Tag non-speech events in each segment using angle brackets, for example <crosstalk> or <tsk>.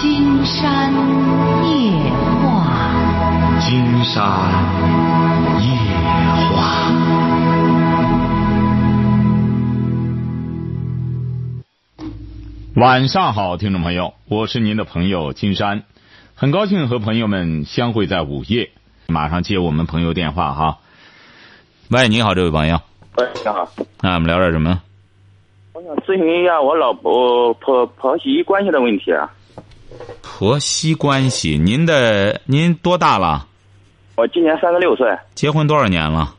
金山夜话，金山夜话。晚上好，听众朋友，我是您的朋友金山，很高兴和朋友们相会在午夜。马上接我们朋友电话哈。喂，你好，这位朋友。喂，你好。那我们聊点什么？我想咨询一下我老婆婆婆媳关系的问题啊。婆媳关系，您的您多大了？我今年三十六岁，结婚多少年了？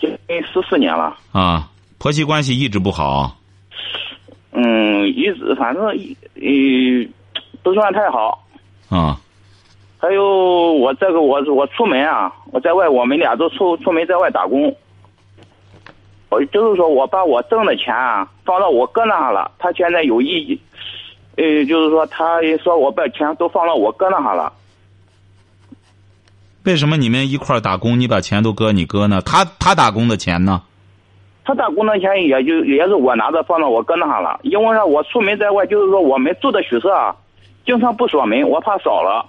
结婚十四年了。啊，婆媳关系一直不好。嗯，一直反正呃不算太好。啊。还有我这个我我出门啊，我在外我们俩都出出门在外打工。我就是说我把我挣的钱啊放到我哥那了，他现在有意，呃，就是说他说我把钱都放到我哥那哈了。为什么你们一块儿打工，你把钱都搁你哥呢？他他打工的钱呢？他打工的钱也就也是我拿着放到我哥那哈了，因为呢我出门在外，就是说我们住的宿舍啊，经常不锁门，我怕少了。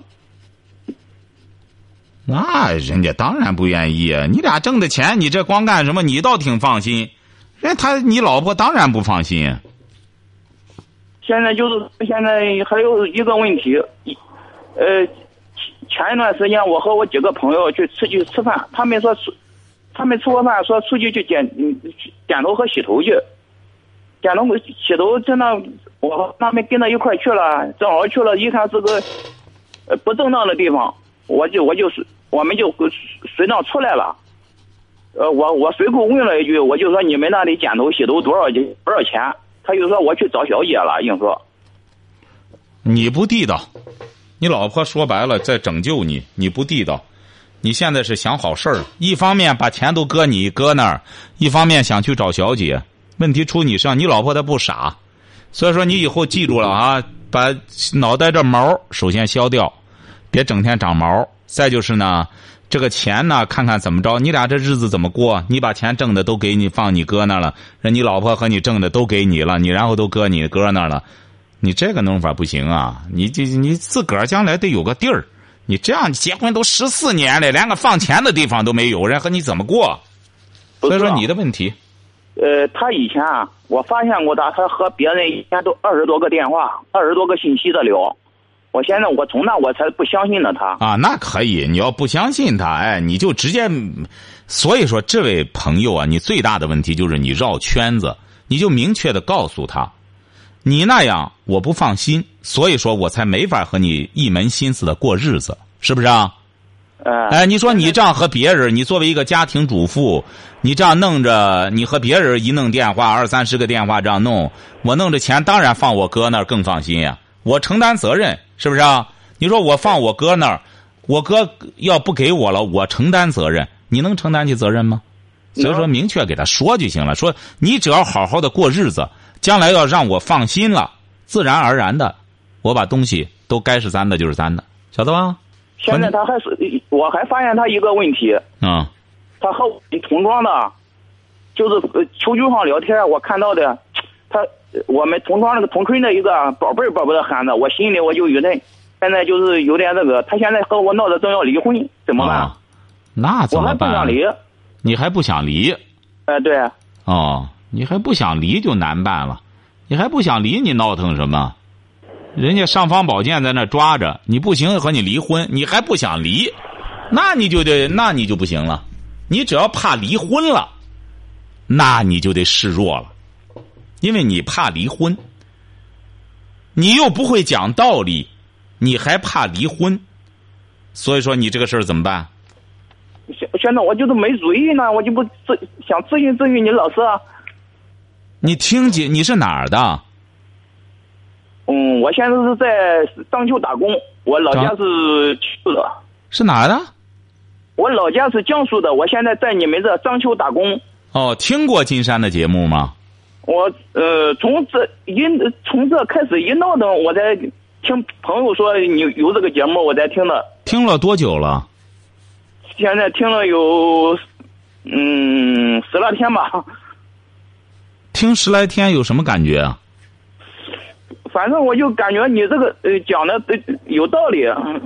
那人家当然不愿意啊！你俩挣的钱，你这光干什么？你倒挺放心，人他你老婆当然不放心。现在就是现在还有一个问题，呃，前一段时间我和我几个朋友去出去吃饭，他们说出，他们吃过饭说出去去剪剪头和洗头去，剪头洗头真的，我和他们跟着一块去了，正好去了一看是个呃不正当的地方，我就我就是。我们就随当出来了，呃，我我随口问了一句，我就说你们那里剪头洗头多少钱？多少钱？他就说我去找小姐了，硬说。你不地道，你老婆说白了在拯救你，你不地道。你现在是想好事儿，一方面把钱都搁你搁那儿，一方面想去找小姐。问题出你身上，你老婆她不傻，所以说你以后记住了啊，把脑袋这毛首先消掉，别整天长毛。再就是呢，这个钱呢，看看怎么着，你俩这日子怎么过？你把钱挣的都给你放你哥那了，人你老婆和你挣的都给你了，你然后都搁你哥那了，你这个弄法不行啊！你这你自个儿将来得有个地儿，你这样结婚都十四年了，连个放钱的地方都没有，人和你怎么过？所以说你的问题。呃，他以前啊，我发现过他，他和别人一天都二十多个电话，二十多个信息的聊。我现在我从那我才不相信呢他啊，那可以，你要不相信他，哎，你就直接。所以说，这位朋友啊，你最大的问题就是你绕圈子，你就明确的告诉他，你那样我不放心，所以说我才没法和你一门心思的过日子，是不是啊？哎，你说你这样和别人，你作为一个家庭主妇，你这样弄着，你和别人一弄电话，二三十个电话这样弄，我弄着钱当然放我哥那儿更放心呀，我承担责任。是不是啊？你说我放我哥那儿，我哥要不给我了，我承担责任，你能承担起责任吗？所以说，明确给他说就行了。说你只要好好的过日子，将来要让我放心了，自然而然的，我把东西都该是咱的就是咱的，晓得吧？现在他还是，我还发现他一个问题。嗯。他和同庄的，就是求 QQ 上聊天，我看到的，他。我们同窗那个同村的一个宝贝儿宝贝的喊着，我心里我就有点，现在就是有点那个，他现在和我闹着正要离婚，怎么办？那怎么办？我还不想离。你还不想离？哎，对。哦，你还不想离就难办了，你还不想离，你闹腾什么？人家尚方宝剑在那抓着，你不行和你离婚，你还不想离，那你就得那你就不行了，你只要怕离婚了，那你就得示弱了。因为你怕离婚，你又不会讲道理，你还怕离婚，所以说你这个事儿怎么办？现现在我就是没主意呢，我就不咨想咨询咨询你老师啊。你听姐你是哪儿的？嗯，我现在是在章丘打工，我老家是江苏的。是哪儿的？我老家是江苏的，我现在在你们这章丘打工。哦，听过金山的节目吗？我呃，从这一从这开始一闹腾，我在听朋友说你有这个节目，我在听的。听了多久了？现在听了有嗯十来天吧。听十来天有什么感觉啊？反反正我就感觉你这个呃讲的呃有道理。嗯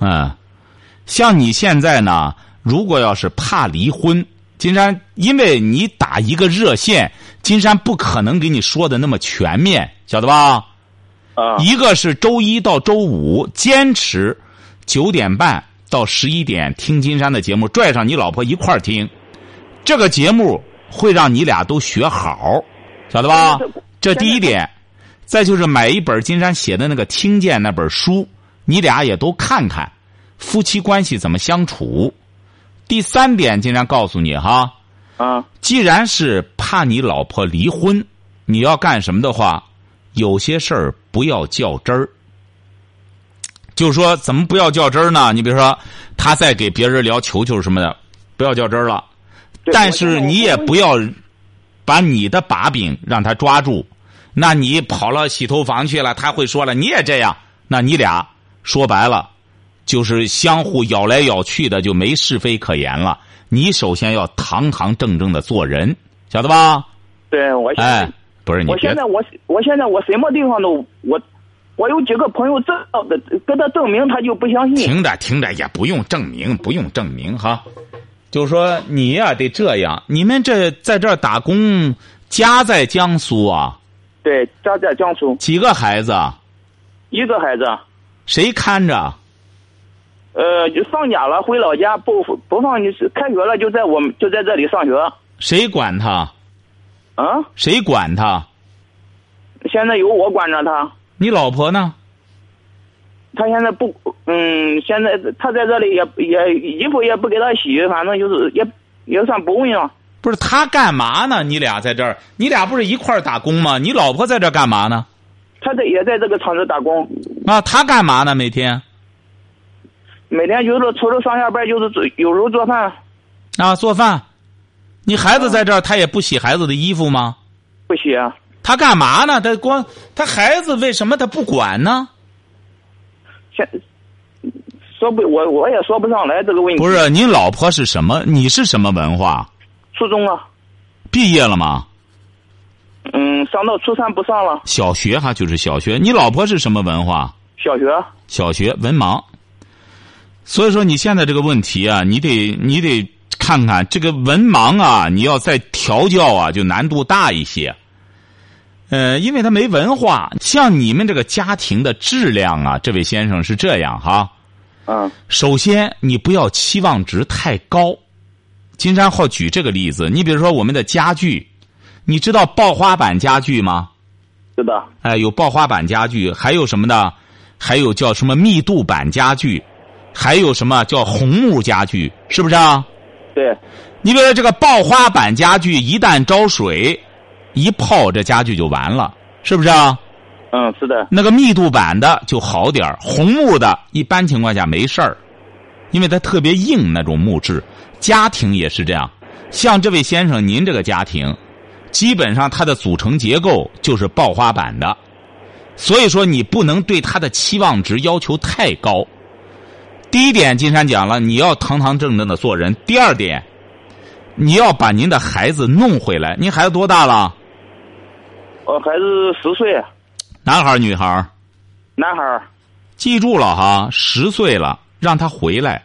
嗯，像你现在呢，如果要是怕离婚，金山，因为你打一个热线，金山不可能给你说的那么全面，晓得吧？啊一个是周一到周五坚持九点半到十一点听金山的节目，拽上你老婆一块儿听，这个节目会让你俩都学好，晓得吧？这第一点。再就是买一本金山写的那个《听见》那本书，你俩也都看看，夫妻关系怎么相处。第三点，金山告诉你哈，啊既然是怕你老婆离婚，你要干什么的话，有些事儿不要较真儿。就是说，怎么不要较真儿呢？你比如说，他在给别人聊球球什么的，不要较真儿了。但是你也不要把你的把柄让他抓住。那你跑了洗头房去了，他会说了，你也这样，那你俩说白了，就是相互咬来咬去的，就没是非可言了。你首先要堂堂正正的做人，晓得吧？对我现在、哎，不是你我现在我我现在我什么地方都我我有几个朋友证的跟他证明，他就不相信。听着听着也不用证明，不用证明哈。就是说你呀、得这样，你们这在这儿打工，家在江苏啊，对，家在江苏，几个孩子啊？一个孩子，谁看着？呃，就放假了回老家，不不放就是开学了就在我们就在这里上学。谁管他？啊，谁管他？现在由我管着他，你老婆呢？他现在不，嗯，现在他在这里也也衣服也不给他洗，反正就是也也算不问了。不是他干嘛呢？你俩在这儿，你俩不是一块儿打工吗？你老婆在这儿干嘛呢？他在也在这个厂子打工，啊，他干嘛呢？每天每天就是除了上下班就是做有时候做饭，啊做饭。你孩子在这儿，他也不洗孩子的衣服吗？不洗。啊他干嘛呢？他光他孩子为什么他不管呢？现说不，我我也说不上来这个问题。不是，你老婆是什么？你是什么文化？初中啊，毕业了吗？嗯，上到初三不上了，小学哈，就是小学。你老婆是什么文化？小学。小学文盲。所以说你现在这个问题啊，你得你得看看这个文盲啊，你要再调教啊，就难度大一些。呃，因为他没文化，像你们这个家庭的质量啊，这位先生是这样哈。嗯首先，你不要期望值太高。金山浩举这个例子，你比如说我们的家具，你知道刨花板家具吗？是的，哎，有刨花板家具，还有什么呢？还有叫什么密度板家具，还有什么叫红木家具，是不是啊？对，你比如说这个刨花板家具，一旦招水，一泡这家具就完了，是不是啊？嗯，是的，那个密度板的就好点儿红木的一般情况下没事儿，因为它特别硬那种木质。家庭也是这样，像这位先生您这个家庭，基本上它的组成结构就是刨花板的，所以说你不能对它的期望值要求太高。第一点，金山讲了，你要堂堂正正的做人；第二点，你要把您的孩子弄回来。您孩子多大了？我孩子十岁，男孩儿女孩儿？男孩儿。记住了哈，十岁了，让他回来。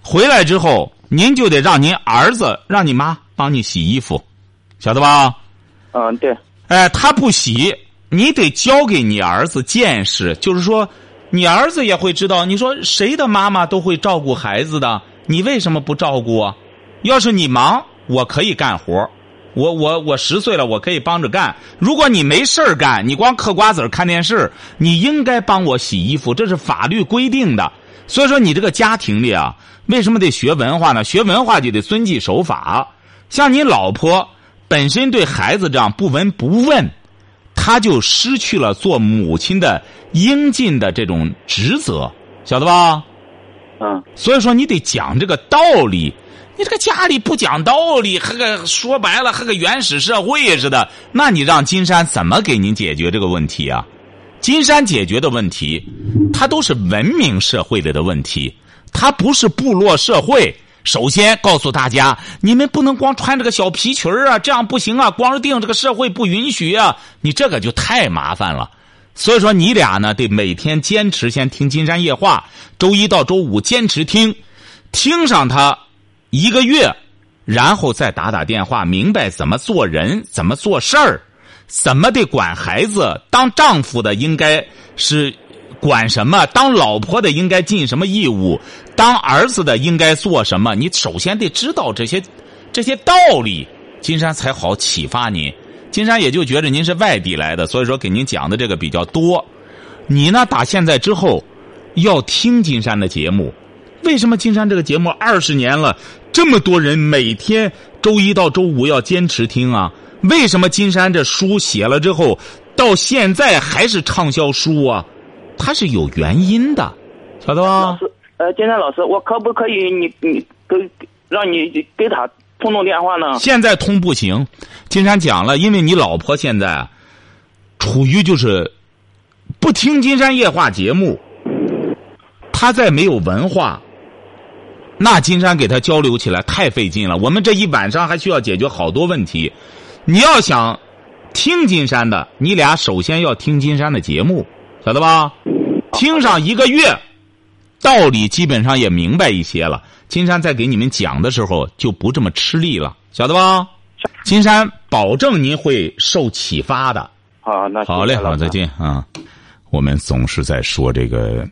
回来之后，您就得让您儿子让你妈帮你洗衣服，晓得吧？嗯，对，哎，他不洗，你得教给你儿子见识，就是说，你儿子也会知道。你说谁的妈妈都会照顾孩子的，你为什么不照顾啊？要是你忙，我可以干活我我我十岁了，我可以帮着干。如果你没事儿干，你光嗑瓜子看电视，你应该帮我洗衣服，这是法律规定的。所以说，你这个家庭里啊，为什么得学文化呢？学文化就得遵纪守法。像你老婆本身对孩子这样不闻不问，她就失去了做母亲的应尽的这种职责，晓得吧？嗯，所以说你得讲这个道理。你这个家里不讲道理，和个说白了和个原始社会似的，那你让金山怎么给您解决这个问题啊？金山解决的问题，它都是文明社会里的问题，它不是部落社会。首先告诉大家，你们不能光穿这个小皮裙啊，这样不行啊，光腚这个社会不允许啊，你这个就太麻烦了。所以说你俩呢得每天坚持先听《金山夜话》，周一到周五坚持听，听上它一个月，然后再打打电话，明白怎么做人，怎么做事儿，怎么得管孩子。当丈夫的应该是管什么，当老婆的应该尽什么义务，当儿子的应该做什么。你首先得知道这些这些道理，金山才好启发您。金山也就觉得您是外地来的，所以说给您讲的这个比较多。你呢，打现在之后要听金山的节目。为什么金山这个节目二十年了，这么多人每天周一到周五要坚持听啊？为什么金山这书写了之后，到现在还是畅销书啊？它是有原因的，晓得吧？老师，呃，金山老师，我可不可以你你给让你给他通通电话呢？现在通不行，金山讲了，因为你老婆现在处于就是不听金山夜话节目，他再没有文化，那金山给他交流起来太费劲了。我们这一晚上还需要解决好多问题。你要想听金山的，你俩首先要听金山的节目，晓得吧？听上一个月，道理基本上也明白一些了。金山在给你们讲的时候就不这么吃力了，晓得吧？金山保证您会受启发的。好，那好嘞，好，再见啊！我们总是在说这个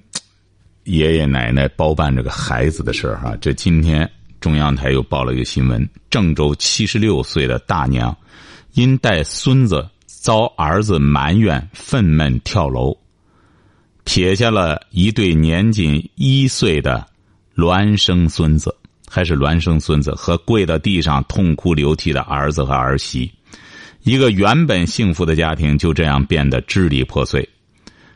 爷爷奶奶包办这个孩子的事儿哈。这今天中央台又报了一个新闻：郑州七十六岁的大娘因带孙子遭儿子埋怨，愤懑跳楼，撇下了一对年仅一岁的孪生孙子，还是孪生孙子和跪到地上痛哭流涕的儿子和儿媳。一个原本幸福的家庭就这样变得支离破碎。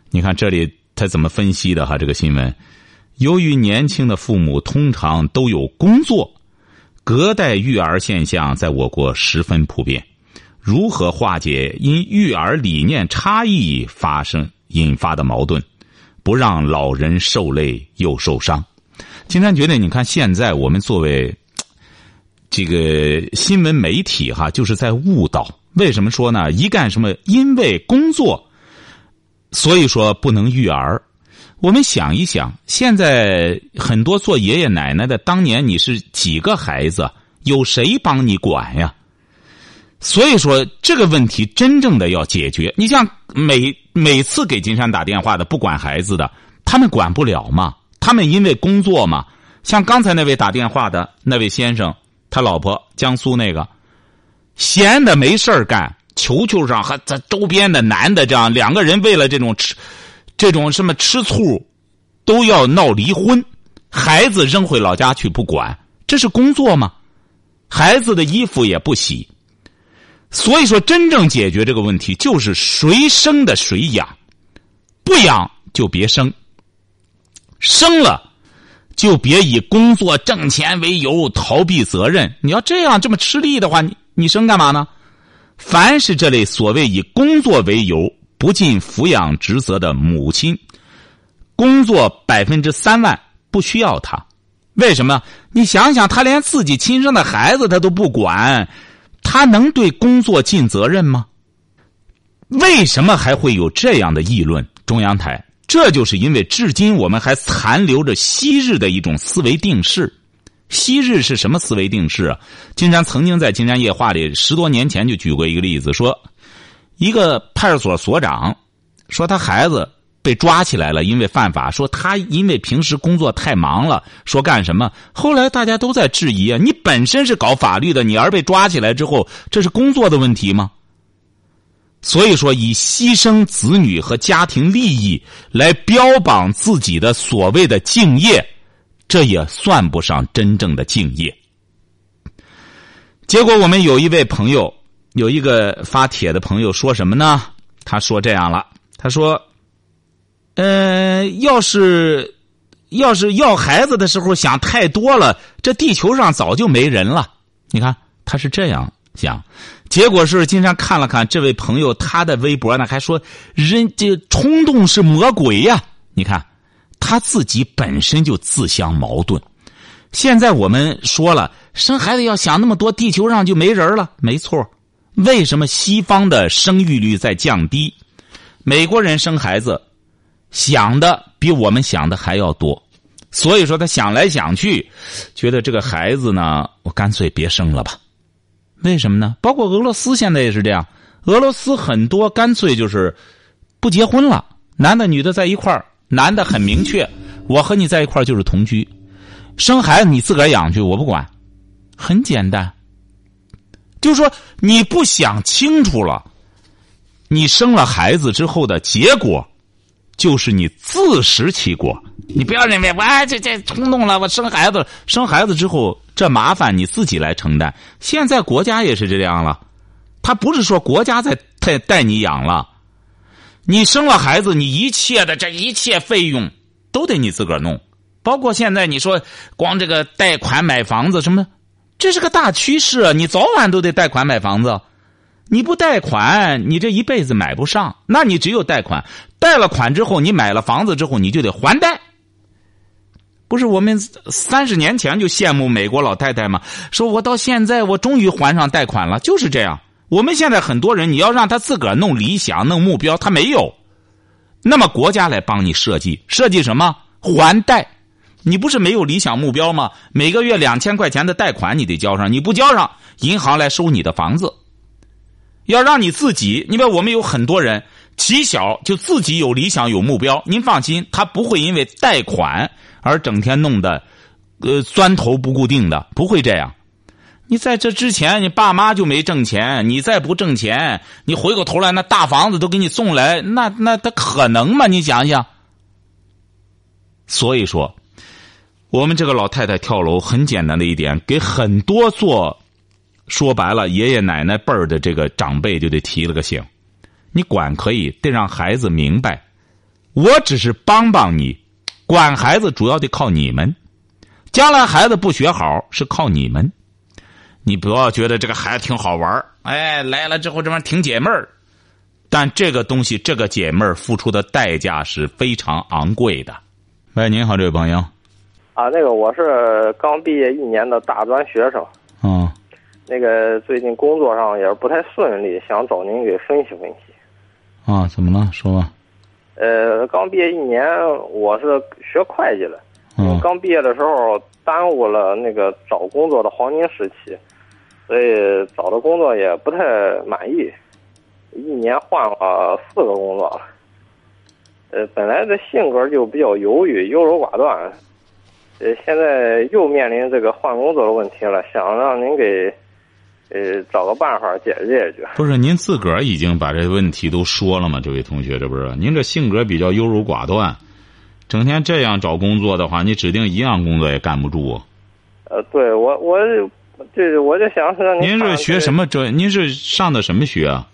你看这里他怎么分析的哈？这个新闻，由于年轻的父母通常都有工作，隔代育儿现象在我国十分普遍。如何化解因育儿理念差异发生引发的矛盾，不让老人受累又受伤？金山觉得，你看现在我们作为 <tsk> 这个新闻媒体哈，就是在误导。为什么说呢？一干什么？因为工作，所以说不能育儿。我们想一想，现在很多做爷爷奶奶的，当年你是几个孩子，有谁帮你管呀？所以说这个问题真正的要解决。你像每每次给金山打电话的不管孩子的，他们管不了嘛？他们因为工作嘛。像刚才那位打电话的那位先生，他老婆江苏那个。闲的没事干，球球上和咱周边的男的这样两个人为了这种吃，这种什么吃醋，都要闹离婚，孩子扔回老家去不管，这是工作吗？孩子的衣服也不洗，所以说真正解决这个问题就是谁生的谁养，不养就别生，生了就别以工作挣钱为由逃避责任。你要这样这么吃力的话，你。你生干嘛呢？凡是这类所谓以工作为由不尽抚养职责的母亲，工作百分之三万不需要他。为什么？你想想，他连自己亲生的孩子他都不管，他能对工作尽责任吗？为什么还会有这样的议论？中央台，这就是因为至今我们还残留着昔日的一种思维定式。昔日是什么思维定式啊？金山曾经在《金山夜话》里十多年前就举过一个例子，说一个派出所所长说他孩子被抓起来了，因为犯法，说他因为平时工作太忙了，说干什么？后来大家都在质疑啊，你本身是搞法律的，你而被抓起来之后，这是工作的问题吗？所以说，以牺牲子女和家庭利益来标榜自己的所谓的敬业。这也算不上真正的敬业。结果，我们有一位朋友，有一个发帖的朋友说什么呢？他说这样了，他说：“呃，要是要是要孩子的时候想太多了，这地球上早就没人了。”你看，他是这样想。结果是，金山看了看这位朋友他的微博呢，还说：“人这冲动是魔鬼呀！”你看。他自己本身就自相矛盾。现在我们说了，生孩子要想那么多，地球上就没人了。没错，为什么西方的生育率在降低？美国人生孩子想的比我们想的还要多，所以说他想来想去，觉得这个孩子呢，我干脆别生了吧。为什么呢？包括俄罗斯现在也是这样，俄罗斯很多干脆就是不结婚了，男的女的在一块儿，男的很明确，我和你在一块儿就是同居，生孩子你自个儿养去，我不管，很简单。就是说你不想清楚了，你生了孩子之后的结果，就是你自食其果。你不要认为我这这冲动了，我生孩子，生孩子之后这麻烦你自己来承担。现在国家也是这样了，他不是说国家在带带你养了，你生了孩子，你一切的这一切费用都得你自个儿弄，包括现在你说光这个贷款买房子什么，这是个大趋势，你早晚都得贷款买房子。你不贷款，你这一辈子买不上。那你只有贷款，贷了款之后，你买了房子之后，你就得还贷。不是我们三十年前就羡慕美国老太太吗？说我到现在我终于还上贷款了，就是这样。我们现在很多人，你要让他自个儿弄理想、弄目标，他没有。那么国家来帮你设计，设计什么？还贷。你不是没有理想目标吗？每个月两千块钱的贷款你得交上，你不交上，银行来收你的房子。要让你自己，你比如我们有很多人，起小就自己有理想、有目标。您放心，他不会因为贷款。而整天弄得，呃，钻头不固定的，不会这样。你在这之前，你爸妈就没挣钱，你再不挣钱，你回过头来，那大房子都给你送来，那那他可能吗？你想想。所以说，我们这个老太太跳楼很简单的一点，给很多做，说白了，爷爷奶奶辈儿的这个长辈就得提了个醒：你管可以，得让孩子明白，我只是帮帮你。管孩子主要得靠你们，将来孩子不学好是靠你们。你不要觉得这个孩子挺好玩哎，来了之后这玩意儿挺解闷儿，但这个东西这个解闷儿付出的代价是非常昂贵的。喂，您好，这位朋友。啊，那个我是刚毕业一年的大专学生。嗯。那个最近工作上也是不太顺利，想找您给分析分析。啊，怎么了？说吧。呃，刚毕业一年，我是学会计的。嗯。刚毕业的时候耽误了那个找工作的黄金时期，所以找的工作也不太满意，一年换了四个工作了。呃，本来这性格就比较犹豫、优柔寡断，呃，现在又面临这个换工作的问题了，想让您给。呃，找个办法解决解决。不是您自个儿已经把这问题都说了吗？这位同学，这不是您这性格比较优柔寡断，整天这样找工作的话，你指定一样工作也干不住。呃，对我，我这我就想让您。您是学什么专？您是上的什么学啊？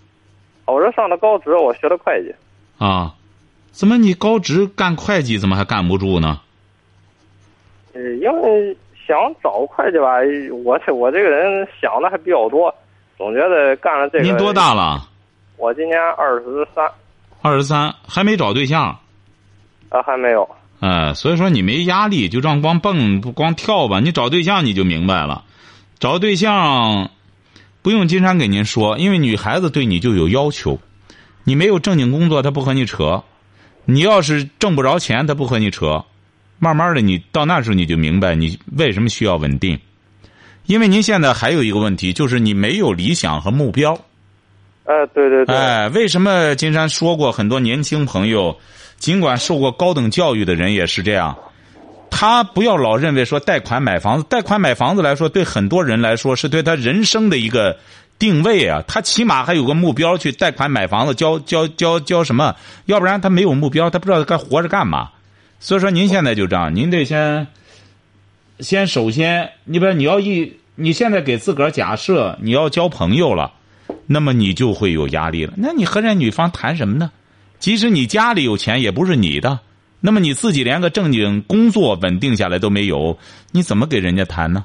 我是上的高职，我学的会计。啊，怎么你高职干会计，怎么还干不住呢？呃，因为。想找会计吧，我这我这个人想的还比较多，总觉得干了这个。您多大了？我今年二十三。二十三还没找对象？啊，还没有。哎，所以说你没压力，就这样光蹦不光跳吧。你找对象你就明白了，找对象不用金山给您说，因为女孩子对你就有要求，你没有正经工作，她不和你扯；你要是挣不着钱，她不和你扯。慢慢的，你到那时候你就明白你为什么需要稳定，因为您现在还有一个问题，就是你没有理想和目标。哎，对对对。哎，为什么金山说过很多年轻朋友，尽管受过高等教育的人也是这样，他不要老认为说贷款买房子，贷款买房子来说，对很多人来说是对他人生的一个定位啊，他起码还有个目标去贷款买房子，交交交交什么？要不然他没有目标，他不知道该活着干嘛。所以说，您现在就这样，您得先，先首先，你比如你要一，你现在给自个儿假设你要交朋友了，那么你就会有压力了。那你和人女方谈什么呢？即使你家里有钱，也不是你的。那么你自己连个正经工作稳定下来都没有，你怎么给人家谈呢？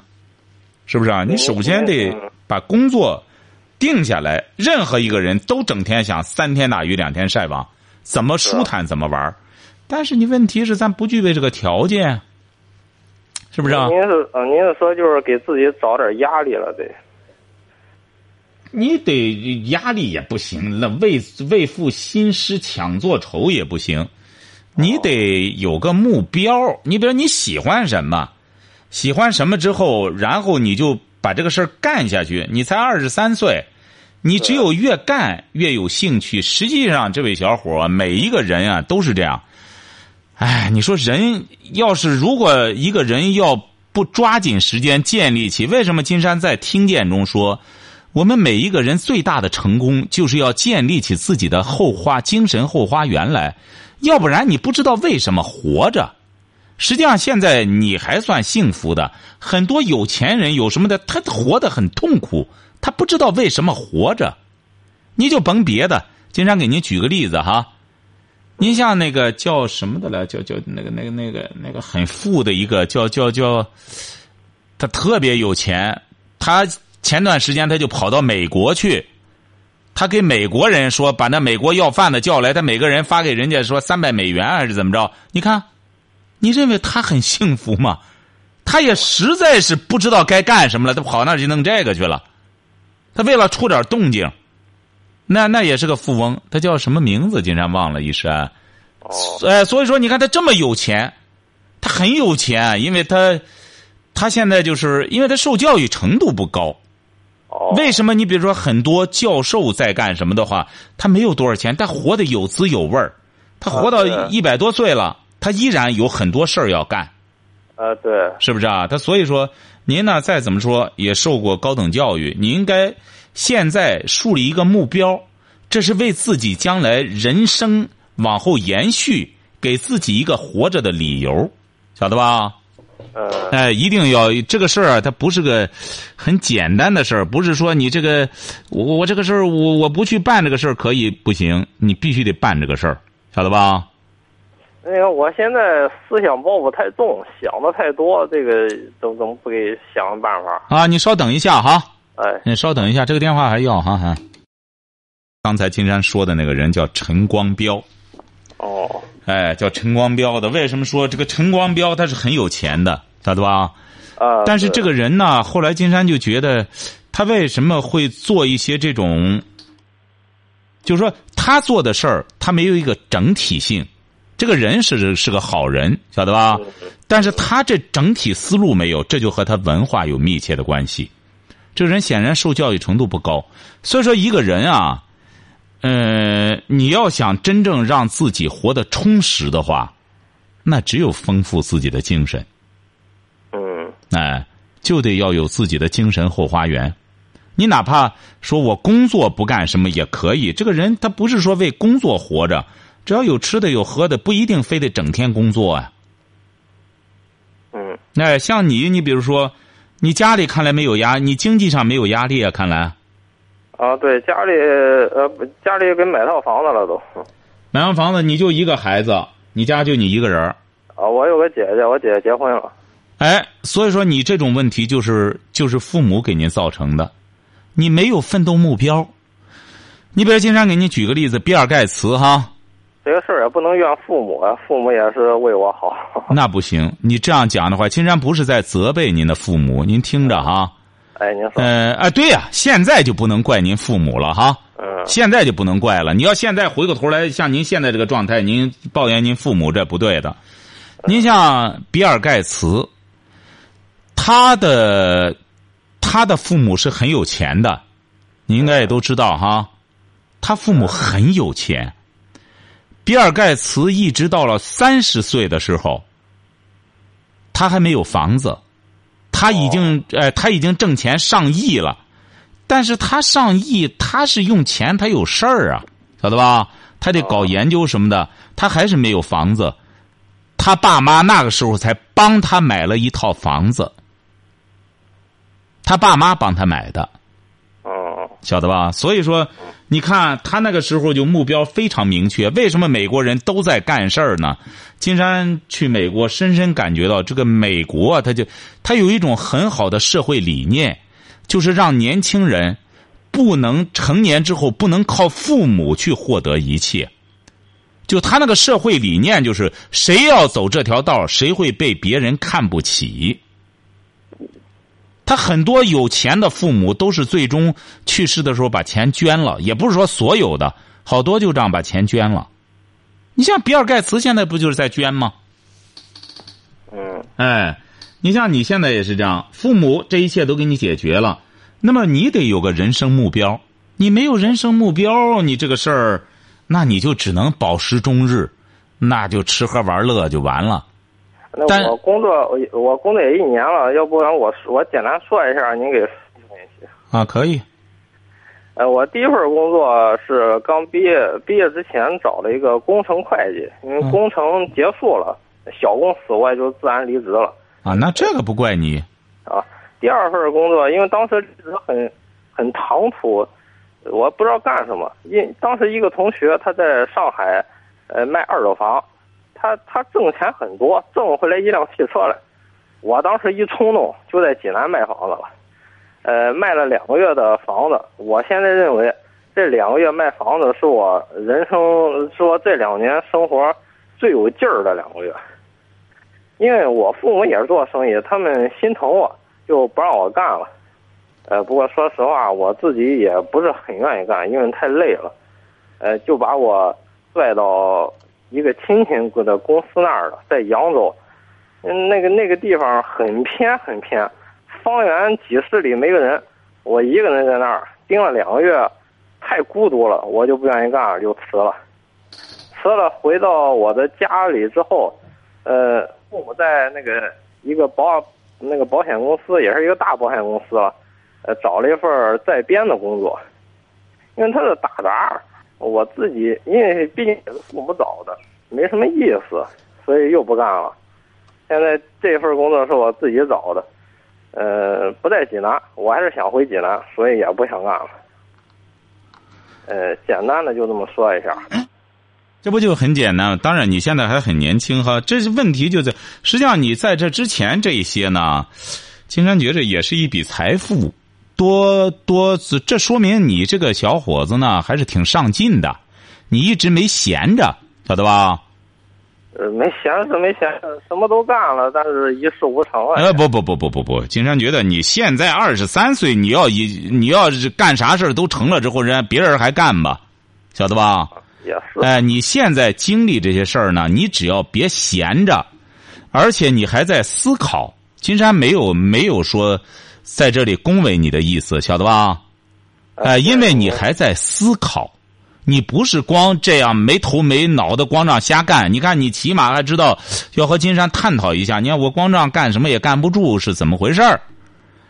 是不是啊？你首先得把工作定下来。任何一个人都整天想三天打鱼两天晒网，怎么舒坦怎么玩。但是你问题是咱不具备这个条件，是不是啊？您是呃，您是说就是给自己找点压力了，得？你得压力也不行，那为为赋新诗强作愁也不行，你得有个目标。你比如你喜欢什么，喜欢什么之后，然后你就把这个事儿干下去。你才二十三岁，你只有越干越有兴趣。实际上，这位小伙，每一个人啊都是这样。哎，你说人要是如果一个人要不抓紧时间建立起，为什么金山在听见中说，我们每一个人最大的成功就是要建立起自己的后花精神后花园来，要不然你不知道为什么活着。实际上，现在你还算幸福的，很多有钱人有什么的，他活得很痛苦，他不知道为什么活着。你就甭别的，金山给您举个例子哈。您像那个叫什么的来，叫叫那个那个那个那个很富的一个叫叫叫，他特别有钱，他前段时间他就跑到美国去，他给美国人说把那美国要饭的叫来，他每个人发给人家说三百美元还是怎么着？你看，你认为他很幸福吗？他也实在是不知道该干什么了，他跑那儿去弄这个去了，他为了出点动静。那那也是个富翁，他叫什么名字？竟然忘了一时。哦，哎，所以说你看他这么有钱，他很有钱，因为他他现在就是因为他受教育程度不高。哦，为什么？你比如说很多教授在干什么的话，他没有多少钱，但活得有滋有味儿。他活到一百多岁了，他依然有很多事儿要干，啊，对，是不是啊？他所以说，您呢再怎么说也受过高等教育，你应该现在树立一个目标，这是为自己将来人生往后延续，给自己一个活着的理由，晓得吧？嗯，哎，一定要这个事儿啊，它不是个很简单的事儿，不是说你这个我我这个事儿我我不去办这个事儿可以不行，你必须得办这个事儿，晓得吧？那个我现在思想包袱太重，想的太多，这个怎么怎么不给想个办法？啊，你稍等一下哈，哎，你稍等一下，这个电话还要哈哈。刚才金山说的那个人叫陈光标，哦，哎，叫陈光标的。为什么说这个陈光标他是很有钱的，晓得吧？啊，但是这个，个人呢，后来金山就觉得，他为什么会做一些这种，就是说他做的事儿，他没有一个整体性。这个人是是个好人，晓得吧？但是他这整体思路没有，这就和他文化有密切的关系。这个人显然受教育程度不高，所以说一个人啊，呃，你要想真正让自己活得充实的话，那只有丰富自己的精神。嗯，哎，就得要有自己的精神后花园。你哪怕说我工作不干什么也可以，这个人他不是说为工作活着，只要有吃的有喝的，不一定非得整天工作啊。嗯，哎，像你，你比如说，你家里看来没有压，你经济上没有压力啊？看来啊，对，家里呃，家里给买套房子了都。买完房子你就一个孩子，你家就你一个人儿啊，我有个姐姐，我姐姐结婚了。哎，所以说你这种问题就是就是父母给您造成的，你没有奋斗目标。你比如金山给你举个例子，比尔盖茨哈，这个事儿也不能怨父母啊，父母也是为我好。<laughs> 那不行。你这样讲的话，金山不是在责备您的父母，您听着哈。哎，您说，呃啊，对呀、现在就不能怪您父母了哈，嗯，现在就不能怪了。你要现在回过头来，像您现在这个状态，您抱怨您父母这不对的。您像比尔盖茨，他的他的父母是很有钱的，你应该也都知道哈。他父母很有钱。比尔盖茨一直到了三十岁的时候，他还没有房子，他已经呃他已经挣钱上亿了，但是他上亿他是用钱，他有事儿啊，晓得吧？他得搞研究什么的，他还是没有房子。他爸妈那个时候才帮他买了一套房子，他爸妈帮他买的。晓得吧？所以说，你看他那个时候就目标非常明确。为什么美国人都在干事儿呢？金山去美国，深深感觉到这个美国，他就他有一种很好的社会理念，就是让年轻人不能成年之后不能靠父母去获得一切。就他那个社会理念，就是谁要走这条道，谁会被别人看不起。他很多有钱的父母都是最终去世的时候把钱捐了，也不是说所有的，好多就这样把钱捐了。你像比尔盖茨现在不就是在捐吗？嗯哎，你像你现在也是这样，父母这一切都给你解决了，那么你得有个人生目标。你没有人生目标，你这个事儿，那你就只能饱食终日，那就吃喝玩乐就完了。但那我工作我我工作也一年了，要不然我我简单说一下，您给分析。啊，可以。呃，我第一份工作是刚毕业，毕业之前找了一个工程会计，因为嗯工程结束了，小公司我也就自然离职了。啊，那这个不怪你。啊，第二份工作，因为当时很很唐突，我不知道干什么。因当时一个同学他在上海，呃，卖二手房，他他挣钱很多，挣回来一辆汽车来。我当时一冲动就在济南卖房子了，呃，卖了两个月的房子。我现在认为这两个月卖房子是我人生，是我这两年生活最有劲儿的两个月。因为我父母也是做生意，他们心疼我，就不让我干了。呃，不过说实话，我自己也不是很愿意干，因为太累了。呃，就把我拽到一个亲戚的公司那儿了，在扬州。嗯，那个那个地方很偏很偏，方圆几十里没个人，我一个人在那儿盯了两个月，太孤独了，我就不愿意干，就辞了。辞了，回到我的家里之后，呃，父母在那个一个保那个保险公司，也是一个大保险公司了，呃，找了一份在编的工作，因为他是打杂，我自己因为毕竟也是父母找的，没什么意思，所以又不干了。现在这份工作是我自己找的，呃，不在济南，我还是想回济南，所以也不想干了。呃，简单的就这么说一下。这不就很简单？当然，你现在还很年轻哈。这是问题就在，实际上你在这之前这一些呢，金山觉着也是一笔财富，多多这说明你这个小伙子呢还是挺上进的，你一直没闲着，晓得吧？呃，没闲是没闲，什么都干了，但是一事无成啊。呃，不不不不不不，金山觉得你现在二十三岁，你要一你要是干啥事儿都成了之后，人家别人还干吧，晓得吧？也是。哎，你现在经历这些事儿呢，你只要别闲着，而且你还在思考。金山没有没有说在这里恭维你的意思，晓得吧？哎，因为你还在思考，你不是光这样没头没脑的光这样瞎干。你看，你起码还知道要和金山探讨一下。你看我光这样干什么也干不住，是怎么回事儿？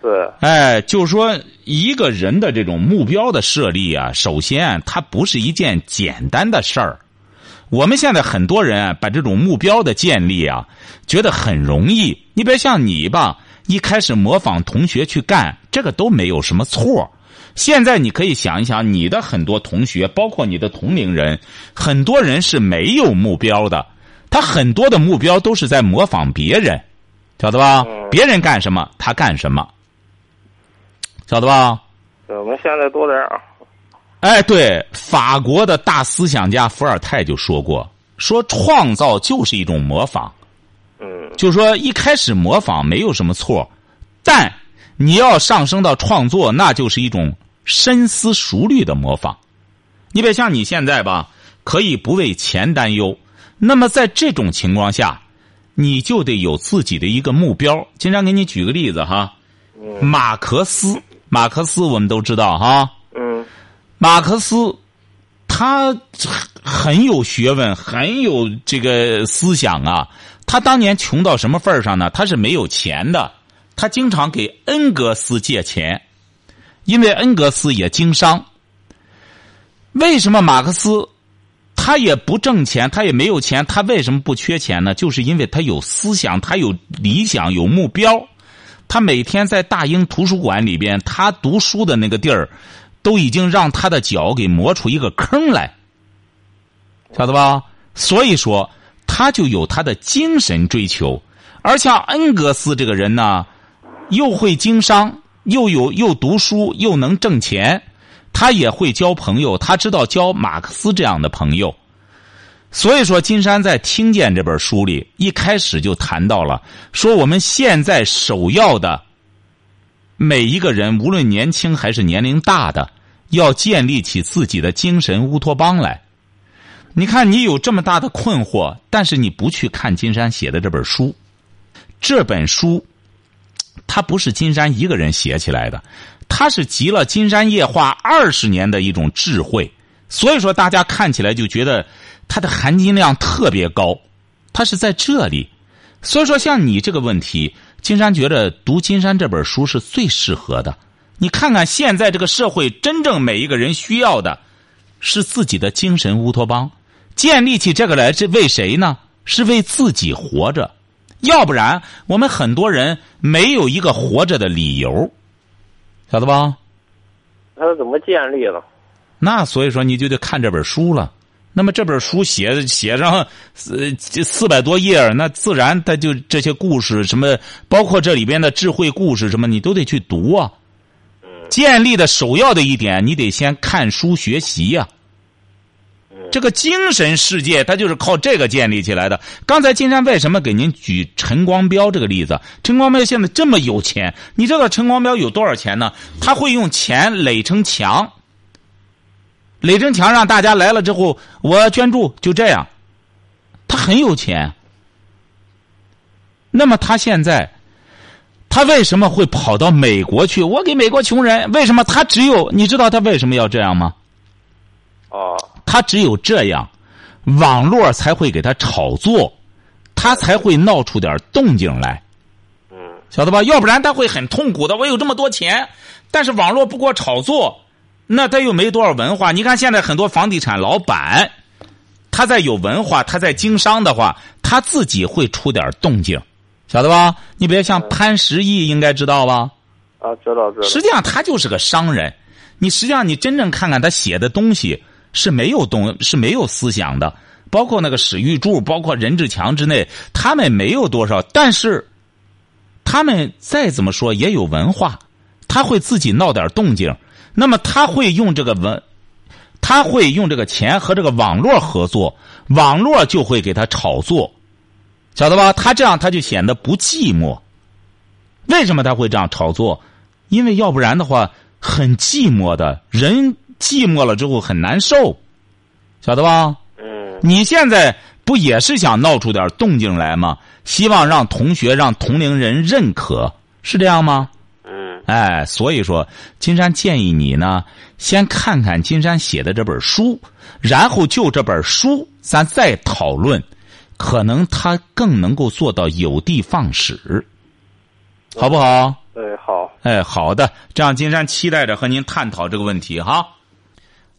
对，哎，就是说，一个人的这种目标的设立啊，首先它不是一件简单的事儿。我们现在很多人啊，把这种目标的建立啊，觉得很容易。你别像你吧，一开始模仿同学去干，这个都没有什么错。现在你可以想一想，你的很多同学，包括你的同龄人，很多人是没有目标的，他很多的目标都是在模仿别人，晓得吧？别人干什么，他干什么。晓得吧？我们现在都这样。哎，对，法国的大思想家伏尔泰就说过，说创造就是一种模仿。嗯，就说一开始模仿没有什么错，但你要上升到创作，那就是一种深思熟虑的模仿。你别像你现在吧，可以不为钱担忧。那么在这种情况下，你就得有自己的一个目标。经常给你举个例子哈，马克思，马克思我们都知道哈。嗯马克思，他很有学问，很有这个思想啊。他当年穷到什么份儿上呢？他是没有钱的，他经常给恩格斯借钱，因为恩格斯也经商。为什么马克思他也不挣钱，他也没有钱，他为什么不缺钱呢？就是因为他有思想，他有理想，有目标。他每天在大英图书馆里边，他读书的那个地儿。都已经让他的脚给磨出一个坑来，晓得吧？所以说，他就有他的精神追求。而像恩格斯这个人呢，又会经商，又有又读书，又能挣钱，他也会交朋友，他知道交马克思这样的朋友。所以说，金山在《听见》这本书里一开始就谈到了，说我们现在首要的每一个人，无论年轻还是年龄大的，要建立起自己的精神乌托邦来。你看，你有这么大的困惑，但是你不去看金山写的这本书，这本书，它不是金山一个人写起来的，它是集了金山夜话二十年的一种智慧，所以说大家看起来就觉得它的含金量特别高，它是在这里。所以说，像你这个问题，金山觉得读金山这本书是最适合的。你看看现在这个社会，真正每一个人需要的，是自己的精神乌托邦。建立起这个来是为谁呢？是为自己活着，要不然我们很多人没有一个活着的理由，晓得吧？他是怎么建立的？那所以说你就得看这本书了。那么这本书写写上四四百多页，那自然他就这些故事什么，包括这里边的智慧故事什么，你都得去读啊。建立的首要的一点，你得先看书学习呀。这个精神世界，它就是靠这个建立起来的。刚才金山为什么给您举陈光标这个例子？陈光标现在这么有钱，你知道陈光标有多少钱呢？他会用钱垒成墙，垒成墙让大家来了之后，我捐助，就这样。他很有钱。那么他现在，他为什么会跑到美国去？我给美国穷人，为什么他只有？你知道他为什么要这样吗？哦。他只有这样，网络才会给他炒作，他才会闹出点动静来。嗯，晓得吧？要不然他会很痛苦的。我有这么多钱，但是网络不给我炒作，那他又没多少文化。你看现在很多房地产老板，他在有文化，他在经商的话，他自己会出点动静，晓得吧？你别像潘石屹，应该知道吧？啊，知道知道。实际上他就是个商人，你实际上你真正看看他写的东西。是没有东是没有思想的，包括那个史玉柱，包括任志强之内，他们没有多少，但是他们再怎么说也有文化，他会自己闹点动静，那么他会用这个文，他会用这个钱和这个网络合作，网络就会给他炒作，晓得吧？他这样他就显得不寂寞。为什么他会这样炒作？因为要不然的话，很寂寞的人。寂寞了之后很难受，晓得吧？嗯。你现在不也是想闹出点动静来吗？希望让同学、让同龄人认可，是这样吗？嗯。哎，所以说，金山建议你呢，先看看金山写的这本书，然后就这本书，咱再讨论，可能他更能够做到有的放矢，好不好？哎，好。哎，好的，这样金山期待着和您探讨这个问题哈。